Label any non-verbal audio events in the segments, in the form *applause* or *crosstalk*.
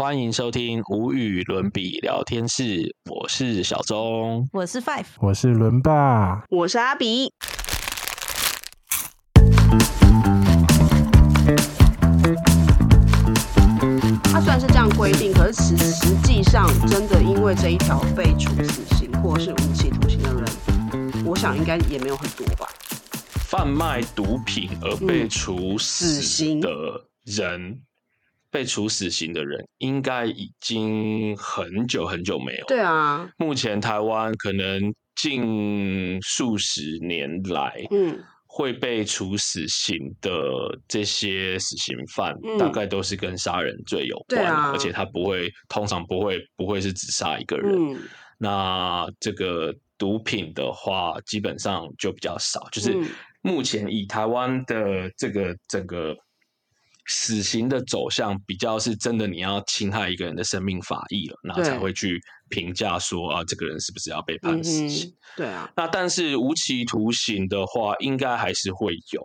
欢迎收听无与伦比聊天室，我是小钟。我是 Five，我是伦爸，我是阿比。他虽然是这样规定，可是实实际上真的因为这一条被处死刑或是无期徒刑的人，我想应该也没有很多吧。贩卖毒品而被处死死刑的人，被处死刑的人应该已经很久很久没有。对，啊，目前台湾可能近数十年来，嗯，会被处死刑的这些死刑犯，嗯大概都是跟杀人罪有关，啊而且他不会，通常不会不会是只杀一个人。嗯那这个毒品的话，基本上就比较少，就是嗯目前以台湾的这个整个死刑的走向，比较是真的你要侵害一个人的生命法益了，那对才会去评价说啊，这个人是不是要被判嗯死刑。哼，对啊，那但是无期徒刑的话，应该还是会有。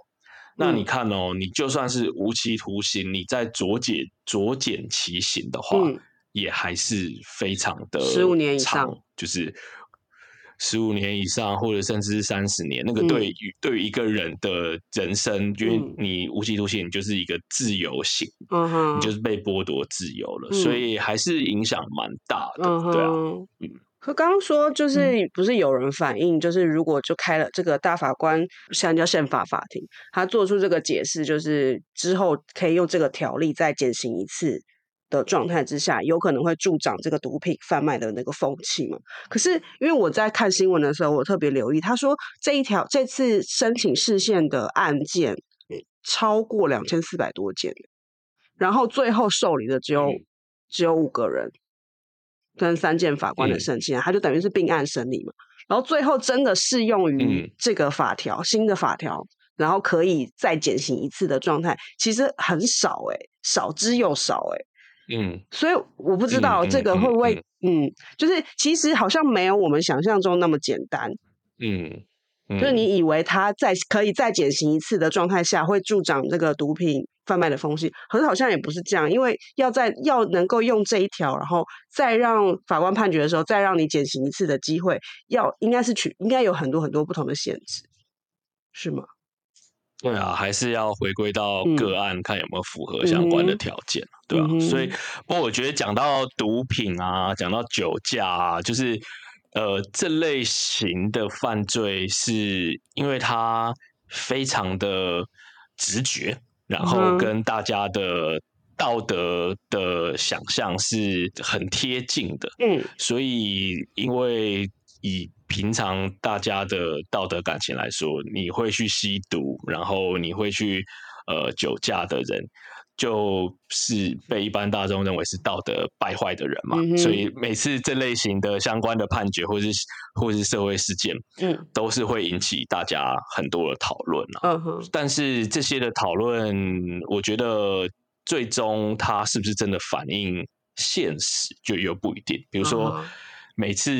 那嗯你看哦，你就算是无期徒刑，你在酌减酌减其刑的话，嗯也还是非常的十五年以上长，就是十五年以上，或者甚至是三十年。那个嗯对于、对于一个人的人生，因为嗯你无期徒刑，你就是一个自由刑，嗯哼，你就是被剥夺自由了，嗯所以还是影响蛮大的，嗯对啊。嗯。可刚刚说，就是不是有人反映，就是如果就开了这个大法官，现在叫宪法法庭，他做出这个解释，就是之后可以用这个条例再减刑一次的状态之下，有可能会助长这个毒品贩卖的那个风气嘛？可是因为我在看新闻的时候，我特别留意，他说这一条这次申请释宪的案件嗯超过两千四百多件，然后最后受理的只有、嗯只有五个人，跟三件法官的嗯申请案，他就等于是并案审理嘛。然后最后真的适用于嗯这个法条、新的法条，然后可以再减刑一次的状态，其实很少诶、少之又少诶、嗯，所以我不知道嗯这个嗯会不会嗯，嗯，就是其实好像没有我们想象中那么简单。嗯，嗯就是你以为他在可以再减刑一次的状态下，会助长这个毒品贩卖的风气，可是好像也不是这样，因为要在要能够用这一条，然后再让法官判决的时候，再让你减刑一次的机会，要应该是取应该有很多很多不同的限制，是吗？对啊，还是要回归到嗯。个案，看有没有符合相关的条件，对吧、嗯哼所以，不过我觉得讲到毒品啊，讲到酒驾啊，就是呃这类型的犯罪，是因为它非常的直觉，然后跟大家的道德的想象是很贴近的，嗯。所以，因为以平常大家的道德感情来说，你会去吸毒，然后你会去呃酒驾的人，就是被一般大众认为是道德败坏的人嘛。嗯所以每次这类型的相关的判决或是或是社会事件，嗯都是会引起大家很多的讨论啊。嗯哼但是这些的讨论，我觉得最终它是不是真的反映现实，就又不一定。比如说啊，每次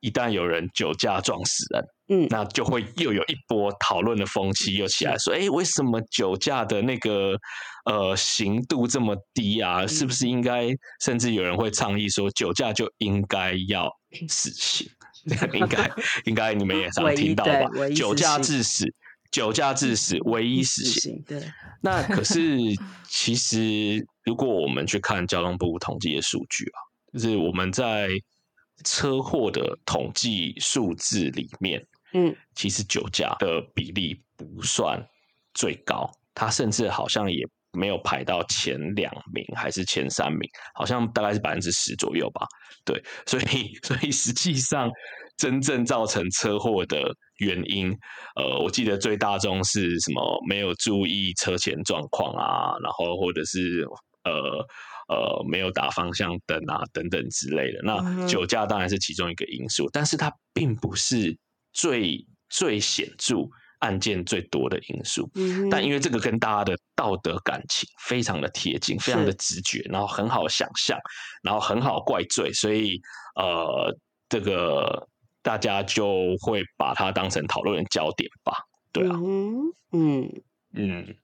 一旦有人酒驾撞死人，嗯那就会又有一波讨论的风气又起来，说：哎，为什么酒驾的那个呃刑度这么低啊？是不是应该？甚至有人会倡议说，酒驾就应该要死刑。*laughs* 应该应该你们也常听到吧酒驾致死，酒驾致死，唯一死刑。刑对，那可是，其实如果我们去看交通部统计的数据啊，就是我们在车祸的统计数字里面，嗯其实酒驾的比例不算最高，它甚至好像也没有排到前两名还是前三名，好像大概是百分之十左右吧。对，所以所以实际上真正造成车祸的原因，呃，我记得最大宗是什么？没有注意车前状况啊，然后或者是呃呃没有打方向灯啊等等之类的。嗯那酒驾当然是其中一个因素，但是它并不是最最显著。案件最多的因素，嗯但因为这个跟大家的道德感情非常的贴近，非常的直觉，然后很好想象，然后很好怪罪，所以呃，这个大家就会把它当成讨论的焦点吧。对啊，嗯嗯嗯，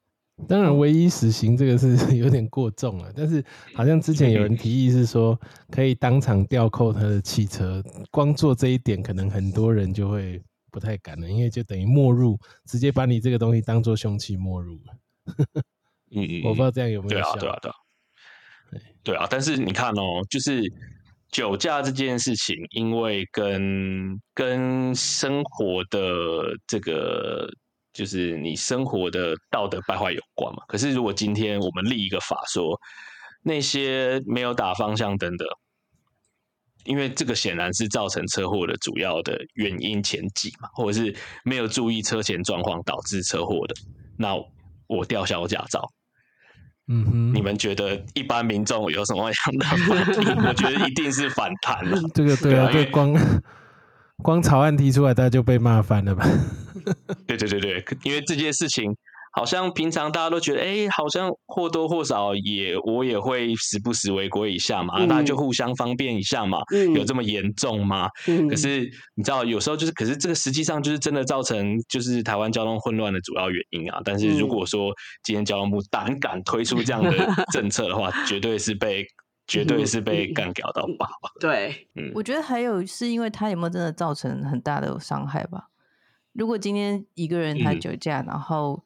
当然，唯一死刑这个是 *laughs* 有点过重了，但是好像之前有人提议是说可以当场吊扣他的汽车，光做这一点，可能很多人就会不太敢了，因为就等于没入，直接把你这个东西当做凶器没入了。嗯嗯，*laughs* 我不知道这样有没有效。对啊，对啊，对，对啊。但是你看哦，就是酒驾这件事情，因为跟跟生活的这个。就是你生活的道德败坏有关嘛？可是如果今天我们立一个法，说那些没有打方向灯的，因为这个显然是造成车祸的主要的原因前几嘛，或者是没有注意车前状况导致车祸的，那我吊销驾照。嗯哼，你们觉得一般民众有什么样的反应？*laughs* 我觉得一定是反弹了。这个对啊，对光。光草案提出来，大家就被骂翻了吧？*laughs* 对对对对，因为这件事情好像平常大家都觉得，哎，好像或多或少也我也会时不时违规一下嘛，大家就互相方便一下嘛，有这么严重吗？可是你知道，有时候就是，可是这个实际上就是真的造成就是台湾交通混乱的主要原因啊。但是如果说今天交通部胆敢推出这样的政策的话，*laughs* 绝对是被。绝对是被干掉到爆。对，嗯，我觉得还有是因为他有没有真的造成很大的伤害吧？如果今天一个人他酒驾，然后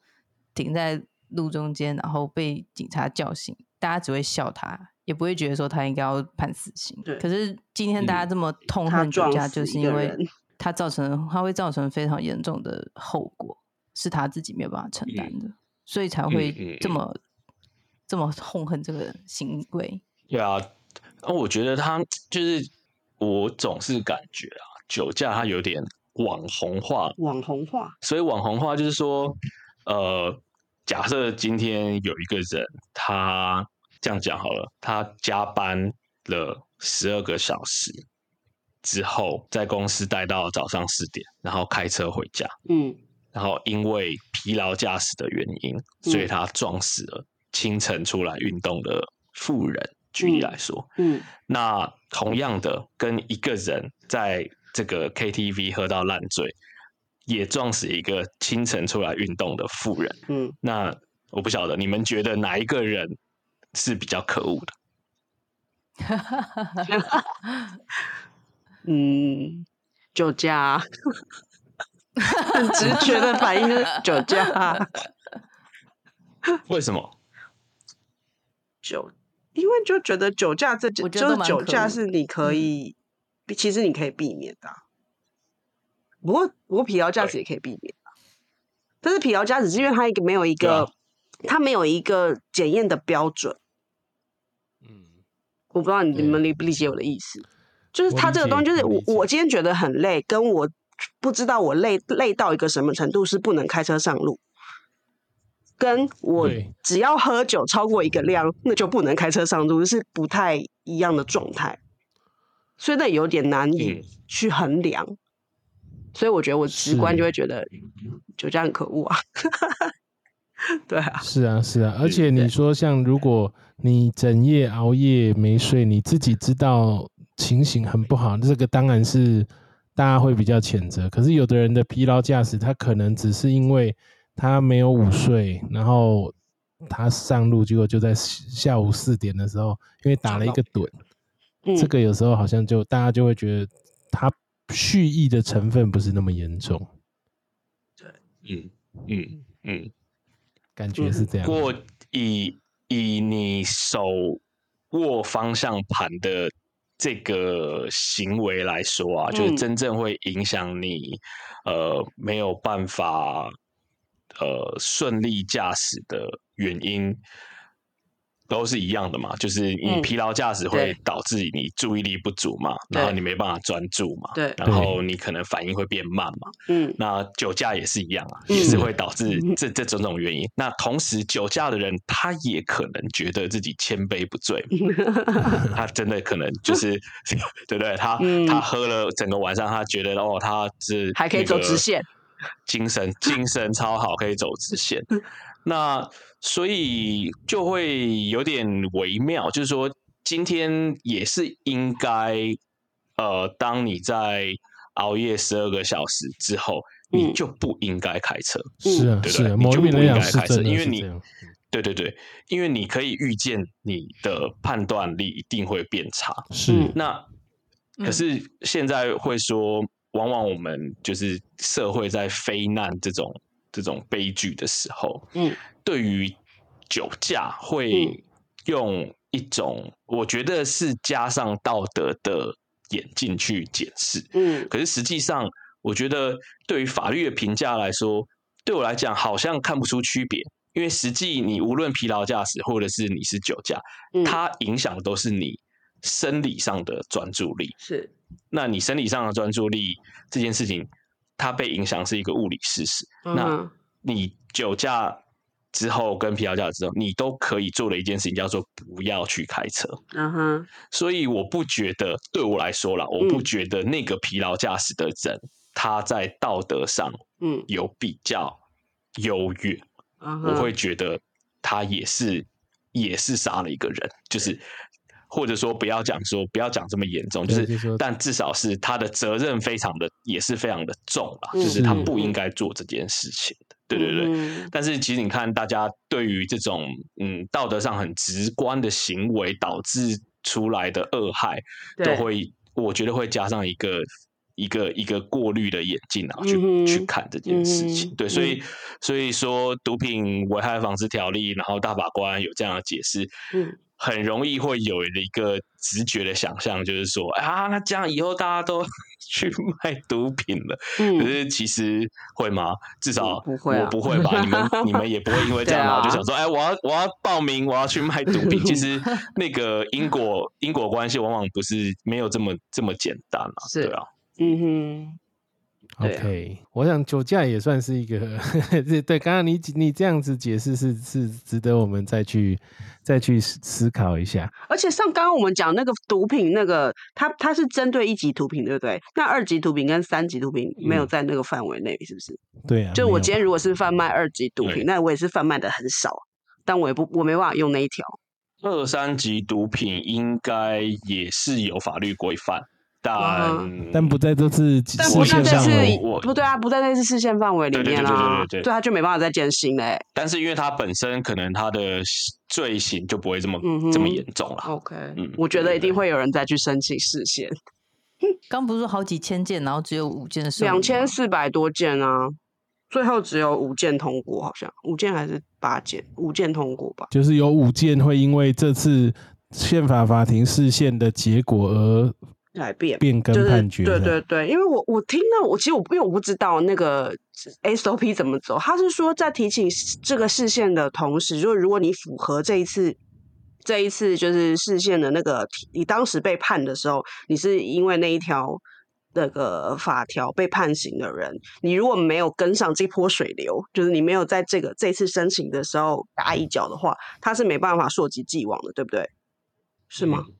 停在路中间，然后被警察叫醒，大家只会笑他，也不会觉得说他应该要判死刑。对。可是今天大家这么痛恨酒驾，就是因为他造成他会造成非常严重的后果，是他自己没有办法承担的，所以才会这么这么痛恨这个行为。对啊，那我觉得他就是我总是感觉啊，酒驾他有点网红化，网红化。所以网红化就是说，呃，假设今天有一个人，他这样讲好了，他加班了十二个小时之后，在公司待到早上四点，然后开车回家，嗯，然后因为疲劳驾驶的原因，所以他撞死了清晨出来运动的富人。举例来说，嗯，那同样的，跟一个人在这个 KTV 喝到烂醉，也撞死一个清晨出来运动的富人，嗯，那我不晓得你们觉得哪一个人是比较可恶的？*laughs* 嗯，酒驾，很直觉的反应是酒驾。为什么？酒。因为就觉得酒驾这，就是酒驾是你可以，其实你可以避免的。不过，不过疲劳驾驶也可以避免但是疲劳驾驶是因为它一个没有一个，它没有一个检验的标准。嗯，我不知道你们理不理解我的意思，就是它这个东西，就是我我今天觉得很累，跟我不知道我累累到一个什么程度是不能开车上路。跟我只要喝酒超过一个量，那就不能开车上路，是不太一样的状态，所以那有点难以去衡量。所以我觉得我直观就会觉得酒驾很可恶啊。*laughs* 对啊，是啊，是啊，而且你说像如果你整夜熬夜没睡，你自己知道情形很不好，这个当然是大家会比较谴责。可是有的人的疲劳驾驶，他可能只是因为。他没有午睡，然后他上路，结果就在下午四点的时候，因为打了一个盹，这个有时候好像就大家就会觉得他蓄意的成分不是那么严重。对，嗯嗯嗯，感觉是这样。过以以你手握方向盘的这个行为来说啊，就是真正会影响你，呃，没有办法。呃，顺利驾驶的原因都是一样的嘛，就是你疲劳驾驶会导致你注意力不足嘛，然后你没办法专注嘛，对，然后你可能反应会变慢嘛，嗯，那酒驾也是一样啊，也是会导致这这种种原因。那同时，酒驾的人他也可能觉得自己千杯不醉，*laughs* 他真的可能就是 *laughs* 对不对？他他喝了整个晚上，他觉得哦，他是还可以走直线。精神精神超好，可以走直线。*laughs* 那所以就会有点微妙，就是说今天也是应该，呃，当你在熬夜十二个小时之后，你就不应该开车。是啊，对对，啊，你就不应该开车，因为你。对对对，因为你可以预见你的判断力一定会变差。是嗯那可嗯是现在会说，往往我们就是社会在非难这种这种悲剧的时候，嗯，对于酒驾嗯会用一种我觉得是加上道德的眼镜去检视，嗯。可是实际上，我觉得对于法律的评价来说，对我来讲好像看不出区别，因为实际你无论疲劳驾驶或者是你是酒驾，嗯，它影响的都是你生理上的专注力。是。那你生理上的专注力这件事情，它被影响是一个物理事实。那你酒驾之后跟疲劳驾驶之后，你都可以做的一件事情叫做不要去开车。嗯哼，所以我不觉得，对我来说啦，我不嗯觉得那个疲劳驾驶的人他在道德上嗯。有比较优越，嗯，我会觉得他也是也是杀了一个人，就是或者说不要讲说不要讲这么严重，就是但至少是他的责任非常的也是非常的重啦，嗯就是他不应该做这件事情的，对对对。嗯。但是其实你看，大家对于这种嗯道德上很直观的行为导致出来的恶害，都对。会我觉得会加上一个一个一个过滤的眼镜啊，去、嗯去看这件事情。嗯对，所以所以说毒品危害防治条例，然后大法官有这样的解释，嗯很容易会有一个直觉的想象，就是说啊，那这样以后大家都 *laughs* 去卖毒品了。可嗯，是其实会吗？至少嗯不会啊我不会吧？你们 *laughs* 你们也不会因为这样，对啊然后就想说，哎，我要我要报名，我要去卖毒品。其实 *laughs* 那个因果因果关系往往不是没有这么这么简单啊，是对啊，嗯哼，对啊 OK，我想酒驾也算是一个，*laughs* 对对，刚刚你你这样子解释是是值得我们再去再去思思考一下。而且像刚刚我们讲那个毒品，那个它它是针对一级毒品，对不对？那二级毒品跟三级毒品没有嗯在那个范围内，是不是？对啊，就我今天如果是贩卖二级毒品，那我也是贩卖的很少，但我也不我没办法用那一条。二三级毒品应该也是有法律规范，但但不在这次但视线不在这次范围。不对啊，不在那次视线范围里对对对对面啦对对，对对，他就没办法再减刑嘞。但是因为他本身可能他的罪行就不会这么、嗯这么严重了。OK，嗯我觉得一定会有人再去申请视线，*laughs* 刚不是说好几千件，然后只有五件受理吗两千四百多件啊，最后只有五件通过，好像五件还是八件，五件通过吧。就是有五件会因为这次宪法法庭视线的结果而改变变更就是判决的。对对对，因为我我听到我其实我因为我不知道那个 SOP 怎么走，他是说在提起这个视线的同时，就是如果你符合这一次这一次就是视线的那个，你当时被判的时候，你是因为那一条那个法条被判刑的人，你如果没有跟上这波水流，就是你没有在这个这次申请的时候打一脚的话，他是没办法溯及既往的，对不对？是吗？嗯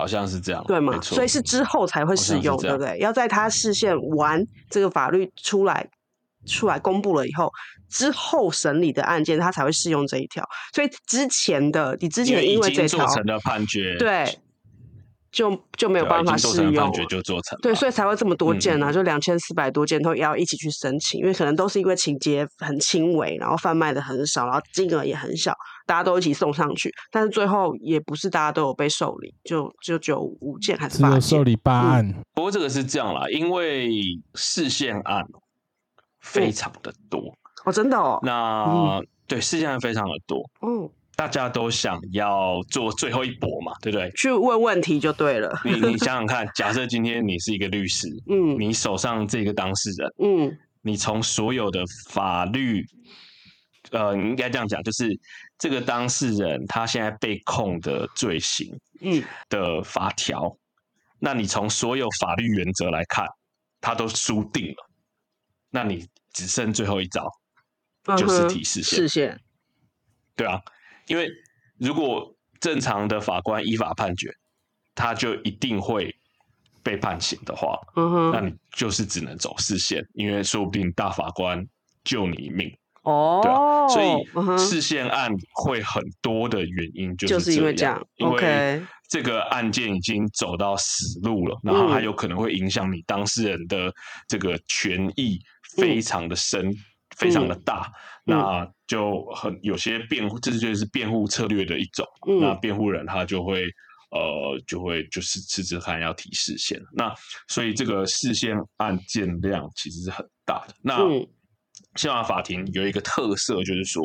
好像是这样，对吗所以是之后才会适用，对不对？要在他视线完这个法律出来出来公布了以后，之后审理的案件，他才会适用这一条。所以之前的你之前因为这经条做成了判决，对，就就没有办法已经做适用成了判决就做成了，对，所以才会这么多件啊，嗯。就两千四百多件都要一起去申请，因为可能都是因为情节很轻微，然后贩卖的很少，然后金额也很小，大家都一起送上去，但是最后也不是大家都有被受理，就就只有五件还是八件？有受理八嗯。案。不过这个是这样啦，因为视线案非常的多，哦，真的哦，那、对视线案非常的多，哦，大家都想要做最后一搏嘛，对不对？去问问题就对了。你你想想看，假设今天你是一个律师，嗯。你手上这个当事人，嗯。你从所有的法律，呃，你应该这样讲，就是这个当事人他现在被控的罪行嗯。的法条，那你从所有法律原则来看，他都输定了，那你只剩最后一招，就是提示线。视线，对啊，因为如果正常的法官依法判决，他就一定会被判刑的话，嗯哼，那你就是只能走视线，因为说不定大法官救你一命，哦，对啊，所以视线案会很多的原因就就是因为这这样因为这个案件已经走到死路了，然后还有可能会影响你当事人的这个权益非常的深，非常的大，那就很有些辩护，这就是辩护策略的一种。那辩护人他就会呃就会就是吃吃看要提视线，那所以这个视线案件量其实是很大的。那宪法法庭有一个特色就是说。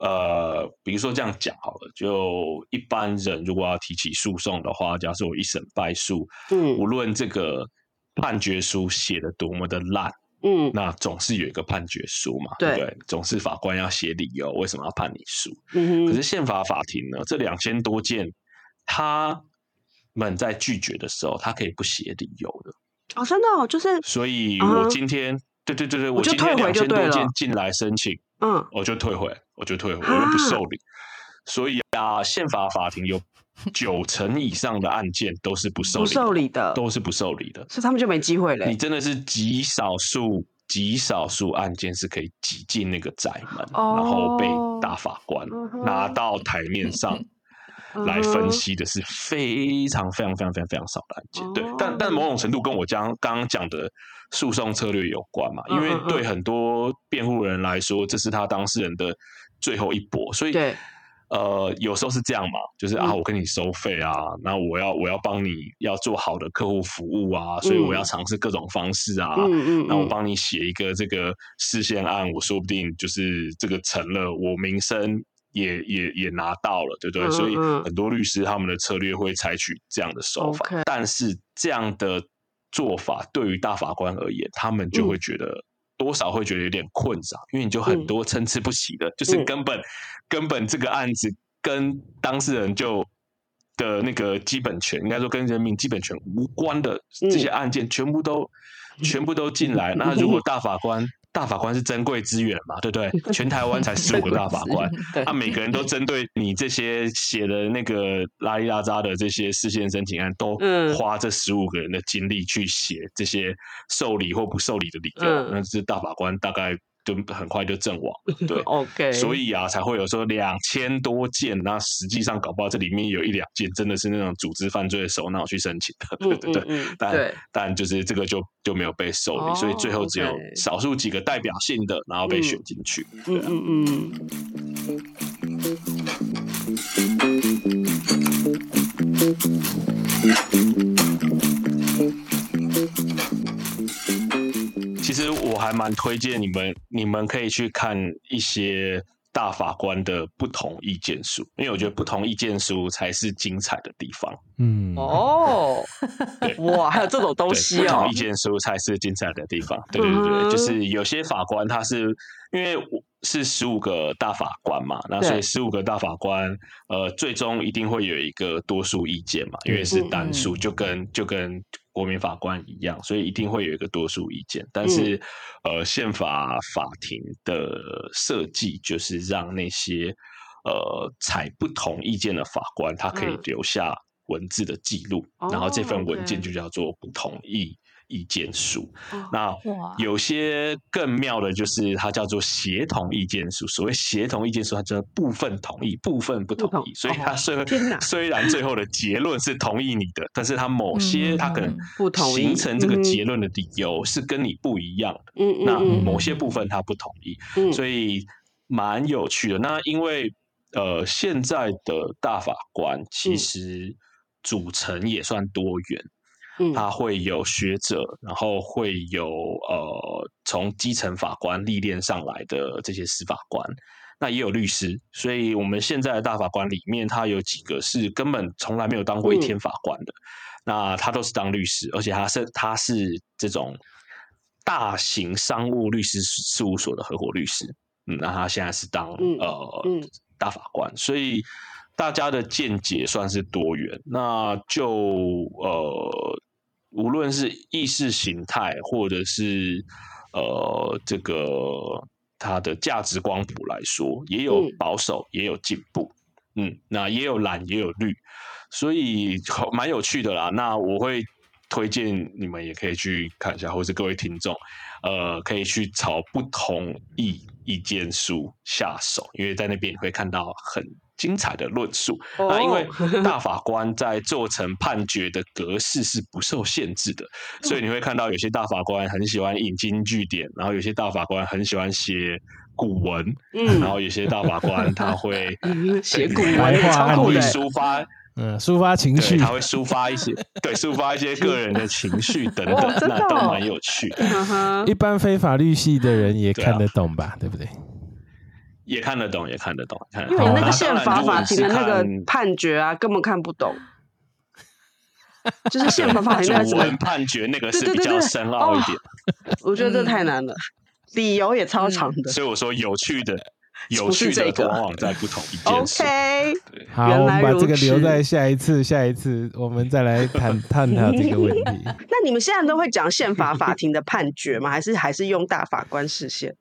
呃，比如说这样讲好了，就一般人如果要提起诉讼的话，假设我一审败诉，嗯，无论这个判决书写的多么的烂，嗯，那总是有一个判决书嘛，对不对？总是法官要写理由，为什么要判你输？嗯可是宪法法庭呢，这两千多件，他们在拒绝的时候，他可以不写理由的。哦，真的，哦，就是，所以我今天，对对对对，我今天两千多件进来申请。嗯，我就退回，我就退回，我就不受理。所以啊，宪法法庭有 *laughs* 九成以上的案件都是不受理，不受理的，都是不受理的，所以他们就没机会了。你真的是极少数、极少数案件是可以挤进那个窄门，然后被大法官拿到台面上。来分析的是非常非常非常非常非常少的案件，对，但但某种程度跟我将刚刚讲的诉讼策略有关嘛，因为对很多辩护人来说，这是他当事人的最后一搏，所以呃，有时候是这样嘛，就是啊，我跟你收费啊，那我要我要帮你要做好的客户服务啊，所以我要尝试各种方式啊，嗯嗯，那我帮你写一个这个事件案，我说不定就是这个成了，我名声。也也也拿到了，对不对？所以很多律师他们的策略会采取这样的手法，但是这样的做法对于大法官而言，他们就会觉得多少会觉得有点困扰，因为你就很多参差不齐的，就是根本根本这个案子跟当事人就的那个基本权，应该说跟人民基本权无关的这些案件，全部都全部都进来。那如果大法官。大法官是珍贵资源嘛，对不对？*laughs* 全台湾才十五个大法官，*laughs* 他每个人都针对你这些写的那个拉里拉扎的这些事件申请案，都花这十五个人的精力去写这些受理或不受理的理由，那这大法官大概。就很快就阵亡，对，*laughs* OK，所以啊，才会有说两千多件，那实际上搞不好这里面有一两件真的是那种组织犯罪的首脑去申请的，*laughs* 对对对，但但就是这个就就没有被受理，所以最后只有少数几个代表性的，然后被选进去，嗯嗯嗯。其实我还蛮推荐你们，你们可以去看一些大法官的不同意见书，因为我觉得不同意见书才是精彩的地方。嗯，哦，*laughs* 对，哇，还有这种东西哦，不同意见书才是精彩的地方。对对对，就是有些法官他是因为是十五个大法官嘛，那所以十五个大法官，呃，最终一定会有一个多数意见嘛，因为是单数，就跟就跟。国民法官一样，所以一定会有一个多数意见。但是，呃，宪法法庭的设计就是让那些呃采不同意见的法官，他可以留下文字的记录，然后这份文件就叫做不同意。意见书，那有些更妙的，就是它叫做协同意见书。所谓协同意见书，它叫部分同意，部分不同意。所以它虽 *laughs* 虽然最后的结论是同意你的，但是它某些它可能不同意形成这个结论的理由是跟你不一样的。嗯嗯。那某些部分它不同意，所以蛮有趣的。那因为呃，现在的大法官其实组成也算多元。他会有学者，然后会有呃从基层法官历练上来的这些司法官，那也有律师。所以我们现在的大法官里面，他有几个是根本从来没有当过一天法官的，那他都是当律师，而且他是他是这种大型商务律师事务所的合伙律师。嗯，那他现在是当呃大法官，所以大家的见解算是多元。那就呃。无论是意识形态，或者是呃这个它的价值光谱来说，也有保守，也有进步，嗯，那也有蓝，也有绿，所以蛮有趣的啦。那我会推荐你们也可以去看一下，或是各位听众，呃，可以去朝不同意意见书下手，因为在那边你会看到很精彩的论述。那因为哦 *laughs* 大法官在做成判决的格式是不受限制的，所以你会看到有些大法官很喜欢引经据典，然后有些大法官很喜欢写古文，嗯然后有些大法官他会 *laughs* 写古文超话案例酷的欸，抒发。嗯，抒发情，绪他，会抒发一些，*laughs* 对，抒发一些个人的情绪等等，那都哦蛮有趣的，嗯哼一般非法律系的人也看得懂吧？对不对？也看得懂，也看得懂，看得因为那个宪法法庭的那个判决啊，根本看不懂。就是宪法 *laughs* 法庭那个判决那个是比较对对对对深奥一点，我觉得这太难了，理由也超长的。所以我说有趣的，*laughs* 有趣的这个往往在不同一件事。OK，好，原我们把这个留在下一次，下一次我们再来谈 *laughs* 探讨这个问题。那你们现在都会讲宪法法庭的判决吗？还是还是用大法官视线？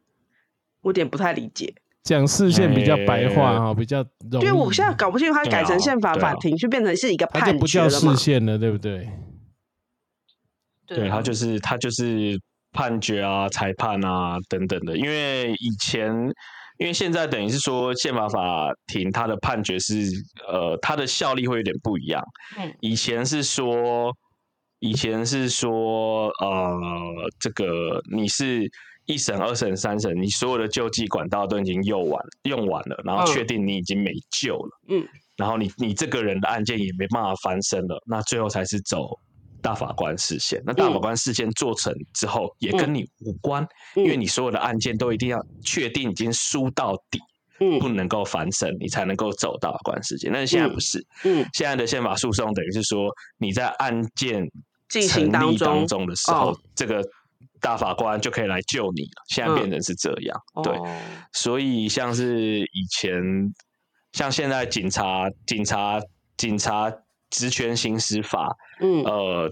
我有点不太理解，讲视线比较白话哎哈，比较容易。因为我现在搞不清楚它改成宪法法庭，就变成是一个它就判不叫视？线了，对不对？对，他就是他就是判决啊、裁判啊等等的。因为以前，因为现在等于是说宪法法庭它的判决是呃，它的效力会有点不一样。嗯，以前是说，以前是说呃，这个你是。一审、二审、三审，你所有的救济管道都已经用完用完了，然后嗯。确定你已经没救了，嗯，然后你你这个人的案件也没办法翻身了，那最后才是走大法官视线。那大法嗯官视线做成之后，也跟你无关，嗯因为你所有的案件都一定要确定已经输到底，嗯。不能够翻身，你才能够走大法官视线。但是现在不是，嗯，现在的宪法诉讼等于是说你在案件进行成立当中当中的时候，哦这个大法官就可以来救你了。现在嗯变成是这样，对。哦所以像是以前，像现在警察、警察、警察职权行使法，嗯呃，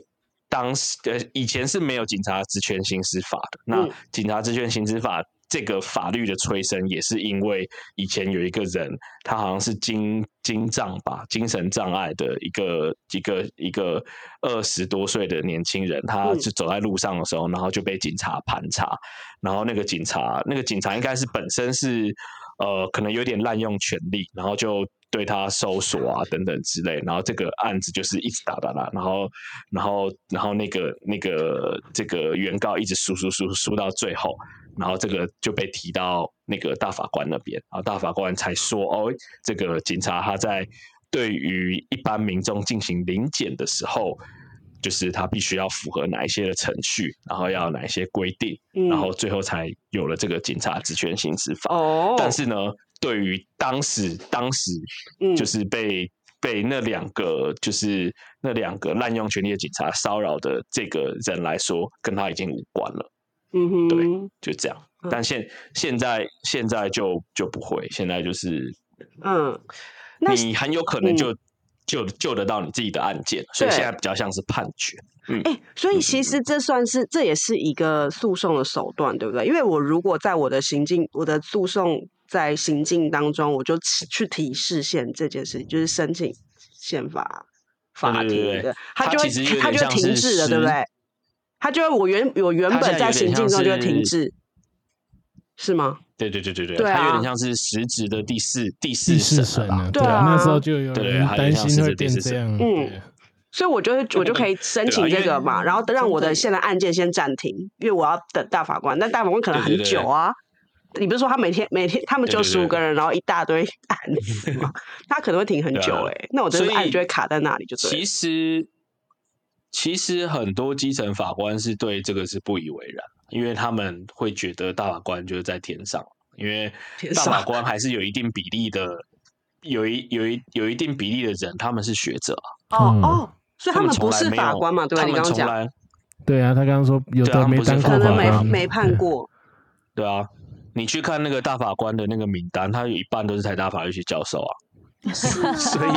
当时呃以前是没有警察职权行使法的。那嗯警察职权行使法这个法律的催生，也是因为以前有一个人，他好像是精精障吧，精神障碍的一个一个一个二十多岁的年轻人，他嗯。就走在路上的时候，然后就被警察盘查，然后那个警察，那个警察应该是本身是呃，可能有点滥用权力，然后就对他搜索啊等等之类，然后这个案子就是一直打打打，然后然后然后那个那个这个原告一直输输输输到最后，然后这个就被提到那个大法官那边，然后大法官才说哦，这个警察他在对于一般民众进行临检的时候。就是他必须要符合哪一些的程序，然后要哪一些规定，嗯然后最后才有了这个警察职权行使法。哦，但是呢，对于当时当时嗯就是被、被那两个就是那两个滥用权力的警察骚扰的这个人来说，跟他已经无关了，嗯哼，对就这样嗯。但现现在现在就就不会，现在就是嗯，那你很有可能嗯就救救得到你自己的案件，所以现在比较像是判决。嗯，哎、所以其实这算是这也是一个诉讼的手段，对不对？因为我如果在我的行进，我的诉讼在行进当中，我就去去提示宪这件事情，就是申请宪法法庭的，他就会它就会停滞了，对不对？他就会我原我原本在行进中就会停是滞，是吗？对对对对对，它有点像是实质的第四第四审？对啊，那时啊候就有对人担心会是第四审变这样。嗯所以我就会我就可以申请这个嘛，然后让我的现在案件先暂停，因为我要等大法官，但大法官可能很久啊。你不是说他每天每天他们就十五个人，然后一大堆案子嘛？*laughs* 他可能会停很久哎、那我这个案就会卡在那里，就对了。其实，其实很多基层法官是对这个是不以为然，因为他们会觉得大法官就是在天上，因为大法官还是有一定比例的，有一有一有一定比例的人，他们是学者哦哦，所以他们不是法官嘛？对吧？他你刚刚讲，们从来对啊，他刚刚说有对啊的没不是当过可能没法官，没判过。对啊，你去看那个大法官的那个名单，他有一半都是台大法律系教授啊，*laughs* *laughs* 所以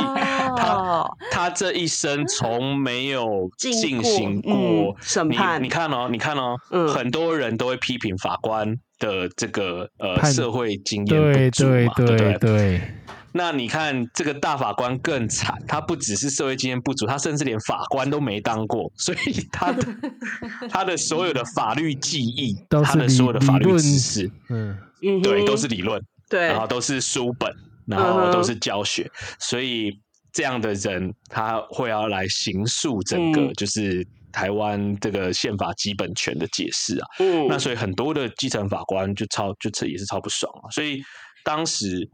他哦。他这一生从没有进行过嗯审你判。你看哦，你看哦，嗯。很多人都会批评法官的这个呃社会经验对不足对嘛，对不对？对？对，那你看这个大法官更惨，他不只是社会经验不足，他甚至连法官都没当过，所以他的 *laughs* 他的所有的法律记忆，他的所有的法律知识，嗯，嗯，对，都是理论，对。然后都是书本，然后都是教学，所以这样的人他会要来刑诉整个就是台湾这个宪法基本权的解释啊。嗯，那所以很多的基层法官就超就也是超不爽啊。所以当时。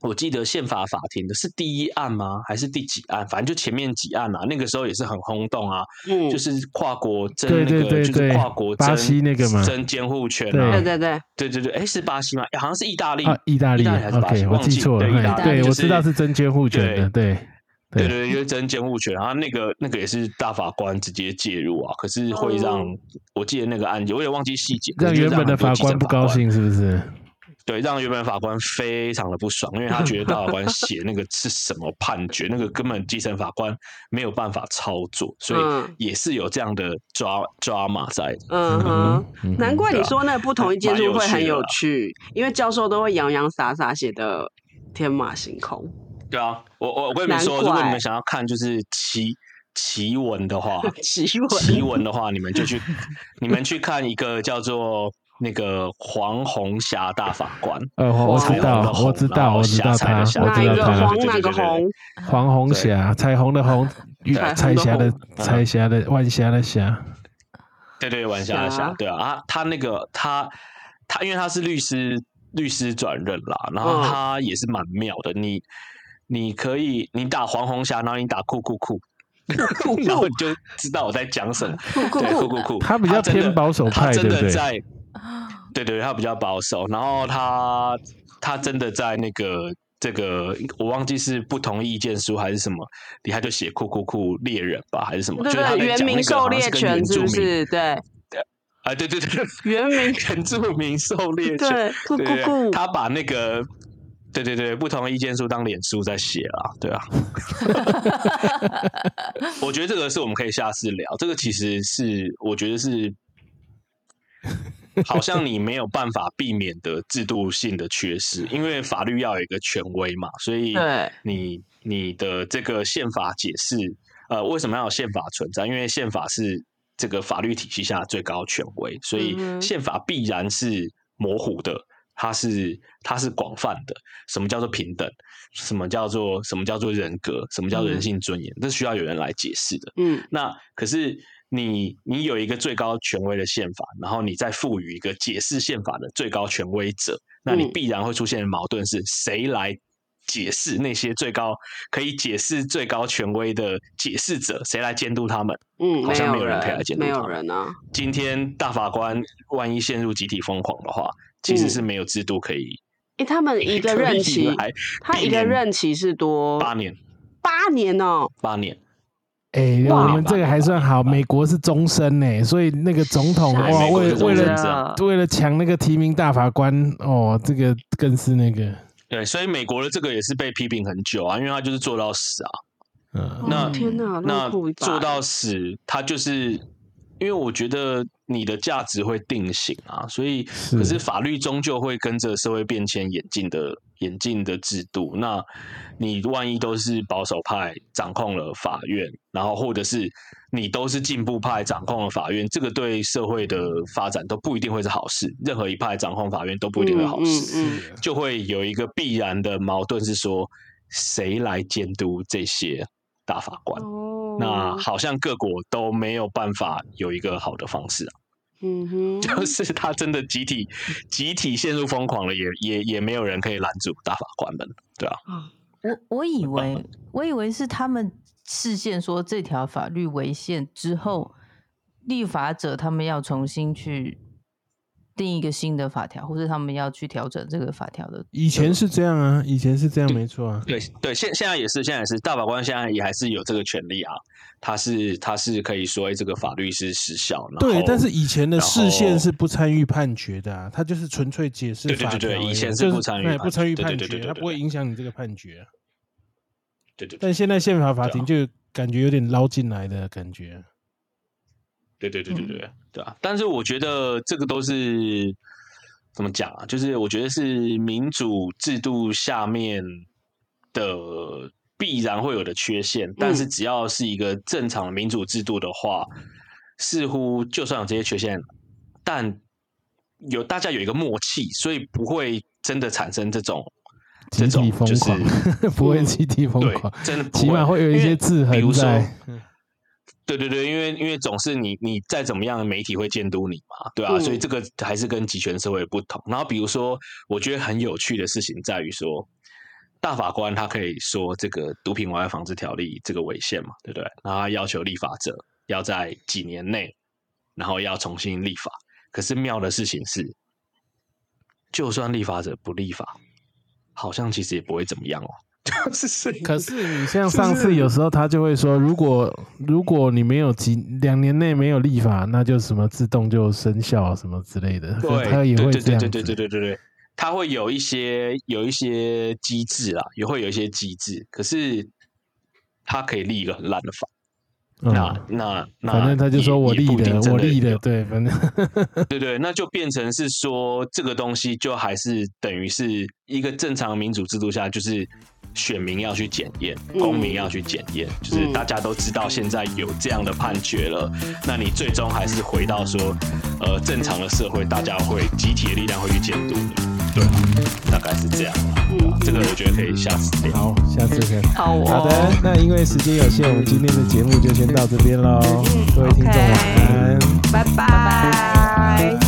我记得宪法法庭的是第一案吗？还是第几案？反正就前面几案啊，那个时候也是很轰动啊。嗯，就是跨国争那个，就是跨国巴西那个嘛，争监护权啊。对对对对对对，哎，是巴西吗？好像是意大利，意大利还是巴西？我记错了。对，我知道是争监护权的。对对对，因为争监护权，然后那个那个也是大法官直接介入啊。可是会让我记得那个案件，我也忘记细节，让原本的法官不高兴，是不是？对，让原本法官非常的不爽，因为他觉得大法官写那个是什么判决，那个根本基层法官没有办法操作，所以也是有这样的抓抓马在。嗯哼，难怪你说那不同意见书会很有趣，因为教授都会洋洋洒洒写的天马行空。对啊，我我我跟你们说，如果你们想要看就是奇奇文的话，*laughs* 奇文奇文的话，你们就去你们去看一个叫做。那个黄红霞大法官，呃，我知道，我知道，我知道他，我知道他，黄哪个红？黄红霞，彩虹的红，彩霞的彩霞的晚霞的霞，对对，晚霞的霞，对啊，啊，他那个他他，因为他是律师，律师转任啦，然后他也是蛮妙的，你你可以你打黄红霞，然后你打酷酷酷，然后你就知道我在讲什么，酷，酷酷酷，他比较偏保守派，对不对？对对，他比较保守，然后他他真的在那个这个，我忘记是不同意见书还是什么，底下就写“酷酷酷猎人”吧，还是什么？对对，原民狩猎犬是不是？对 *laughs* 对，啊对对对，*laughs* 原名原住民狩猎 *laughs* 权，对酷酷酷，他把那个对对对不同意见书当脸书在写啊，对啊。我觉得这个是我们可以下次聊，这个其实是我觉得是。*laughs* 好像你没有办法避免的制度性的缺失，*laughs* 因为法律要有一个权威嘛，所以你你的这个宪法解释，呃，为什么要有宪法存在？因为宪法是这个法律体系下最高权威，所以宪法必然是模糊的，它是它是广泛的。什么叫做平等？什么叫做什么叫做人格？什么叫人性尊严？这需要有人来解释的。嗯，那可是。你你有一个最高权威的宪法，然后你再赋予一个解释宪法的最高权威者，那你必然会出现的矛盾是谁来解释那些最高可以解释最高权威的解释者？谁来监督他们？嗯，好像没有人可以来监督他们。没有人啊！今天大法官万一陷入集体疯狂的话，其实是没有制度可以。哎，他们一个任期，他一个任期是多八年，八年哦，八年。哎，我们这个还算好，美国是终身呢，所以那个总统哇，为为了为了抢那个提名大法官哦，这个更是那个。对，所以美国的这个也是被批评很久啊，因为他就是做到死啊。嗯，那天哪，那做到死，他就是因为我觉得你的价值会定型啊，所以可是法律终究会跟着社会变迁演进的。演进的制度，那你万一都是保守派掌控了法院，然后或者是你都是进步派掌控了法院，这个对社会的发展都不一定会是好事。任何一派掌控法院都不一定会好事，就会有一个必然的矛盾是说，谁来监督这些大法官？那好像各国都没有办法有一个好的方式啊。嗯哼，就是他真的集体集体陷入疯狂了，也也也没有人可以拦住大法官们，对啊。我我以为我以为是他们视线说这条法律违宪之后，立法者他们要重新去。定一个新的法条，或者他们要去调整这个法条的。以前是这样啊，以前是这样，没错啊。对对，现现在也是，现在也是大法官现在也还是有这个权利啊。他是他是可以说这个法律是失效。对，但是以前的视线是不参与判决的啊，他就是纯粹解释法条。对对对，以前是不参与，不参与判决，他不会影响你这个判决。对对。但现在宪法法庭就感觉有点捞进来的感觉。对对对对对对啊！但是我觉得这个都是怎么讲啊？就是我觉得是民主制度下面的必然会有的缺陷。但是只要是一个正常的民主制度的话，似乎就算有这些缺陷，但有大家有一个默契，所以不会真的产生这种这集体种就是，*laughs* 不会集体疯对狂，，真的不起码会有一些字因为比如说痕在。对对对，因为因为总是你你再怎么样，媒体会监督你嘛，对啊，嗯所以这个还是跟集权社会不同。然后比如说，我觉得很有趣的事情在于说，大法官他可以说这个毒品危害防治条例这个违宪嘛，对不对？然后他要求立法者要在几年内，然后要重新立法。可是妙的事情是，就算立法者不立法，好像其实也不会怎么样哦。就是可是你像上次有时候他就会说，如果如果你没有几两年内没有立法，那就什么自动就生效什么之类的，对，他也会对这样子。对对对对对对对，他会有一些有一些机制啦，也会有一些机制，可是他可以立一个很烂的法。嗯。那那那，反正他就说我立的，我立的，对，反正。*laughs* 对对，那就变成是说这个东西就还是等于是一个正常民主制度下，就是选民要去检验，公民要去检验，就是嗯大家都知道现在有这样的判决了，那你最终还是回到说，呃，正常的社会，大家会集体的力量会去监督你，对吧？大概是这样啦。对吧这个我觉得可以下次聊。好，下次看。好哦，好的，那因为时间有限，我们今天的节目就先到这边喽。嗯各位听众晚安。拜拜。